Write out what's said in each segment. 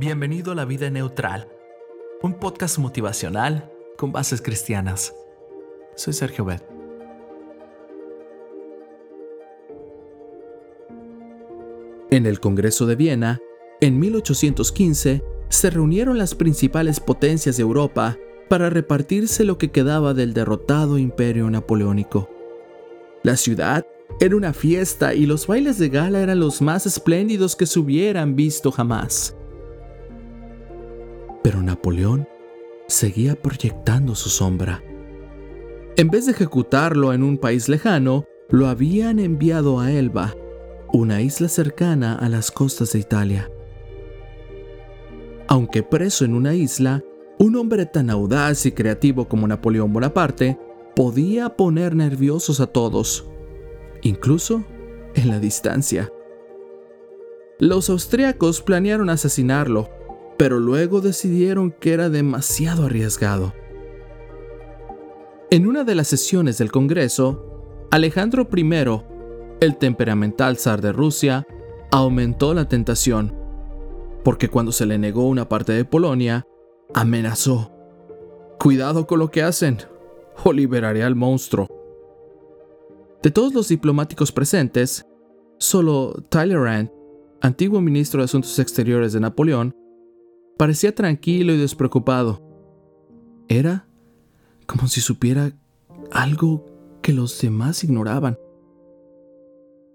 Bienvenido a La Vida Neutral, un podcast motivacional con bases cristianas. Soy Sergio Bet. En el Congreso de Viena, en 1815, se reunieron las principales potencias de Europa para repartirse lo que quedaba del derrotado imperio napoleónico. La ciudad era una fiesta y los bailes de gala eran los más espléndidos que se hubieran visto jamás. Pero Napoleón seguía proyectando su sombra. En vez de ejecutarlo en un país lejano, lo habían enviado a Elba, una isla cercana a las costas de Italia. Aunque preso en una isla, un hombre tan audaz y creativo como Napoleón Bonaparte podía poner nerviosos a todos, incluso en la distancia. Los austriacos planearon asesinarlo, pero luego decidieron que era demasiado arriesgado. En una de las sesiones del Congreso, Alejandro I, el temperamental zar de Rusia, aumentó la tentación, porque cuando se le negó una parte de Polonia, amenazó. Cuidado con lo que hacen, o liberaré al monstruo. De todos los diplomáticos presentes, solo Talleyrand, antiguo ministro de Asuntos Exteriores de Napoleón, Parecía tranquilo y despreocupado. Era como si supiera algo que los demás ignoraban.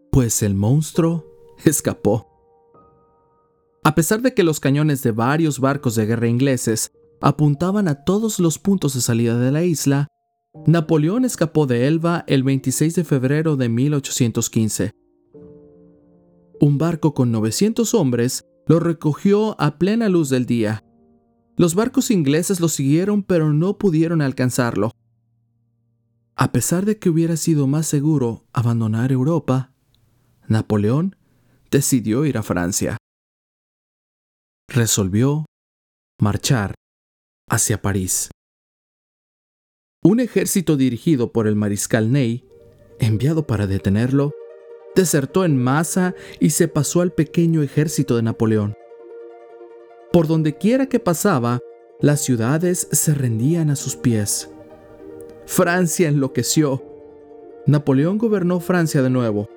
Pues el monstruo escapó. A pesar de que los cañones de varios barcos de guerra ingleses apuntaban a todos los puntos de salida de la isla, Napoleón escapó de Elba el 26 de febrero de 1815. Un barco con 900 hombres lo recogió a plena luz del día. Los barcos ingleses lo siguieron pero no pudieron alcanzarlo. A pesar de que hubiera sido más seguro abandonar Europa, Napoleón decidió ir a Francia. Resolvió marchar hacia París. Un ejército dirigido por el mariscal Ney, enviado para detenerlo, desertó en masa y se pasó al pequeño ejército de Napoleón. Por donde quiera que pasaba, las ciudades se rendían a sus pies. Francia enloqueció. Napoleón gobernó Francia de nuevo.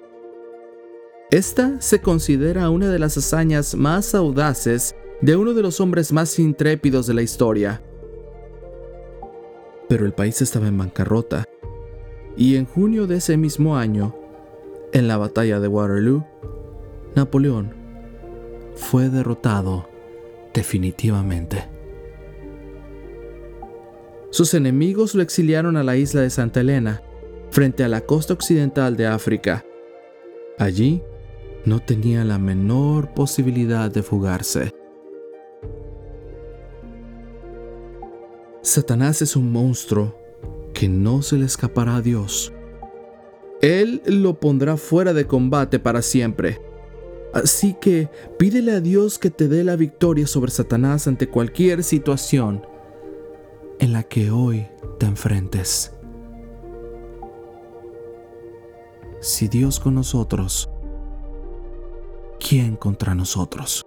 Esta se considera una de las hazañas más audaces de uno de los hombres más intrépidos de la historia. Pero el país estaba en bancarrota, y en junio de ese mismo año, en la batalla de Waterloo, Napoleón fue derrotado definitivamente. Sus enemigos lo exiliaron a la isla de Santa Elena, frente a la costa occidental de África. Allí no tenía la menor posibilidad de fugarse. Satanás es un monstruo que no se le escapará a Dios. Él lo pondrá fuera de combate para siempre. Así que pídele a Dios que te dé la victoria sobre Satanás ante cualquier situación en la que hoy te enfrentes. Si Dios con nosotros, ¿quién contra nosotros?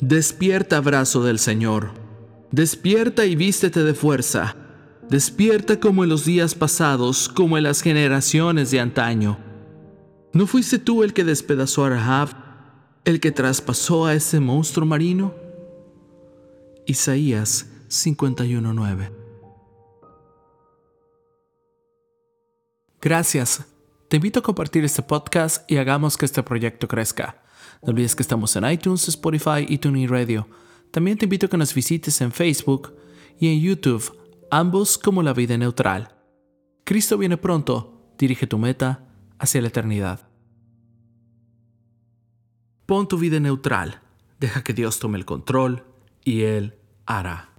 Despierta brazo del Señor Despierta y vístete de fuerza. Despierta como en los días pasados, como en las generaciones de antaño. ¿No fuiste tú el que despedazó a Rahab, el que traspasó a ese monstruo marino? Isaías 51:9 Gracias. Te invito a compartir este podcast y hagamos que este proyecto crezca. No olvides que estamos en iTunes, Spotify y TuneIn Radio. También te invito a que nos visites en Facebook y en YouTube, ambos como La Vida Neutral. Cristo viene pronto, dirige tu meta hacia la eternidad. Pon tu vida neutral, deja que Dios tome el control y Él hará.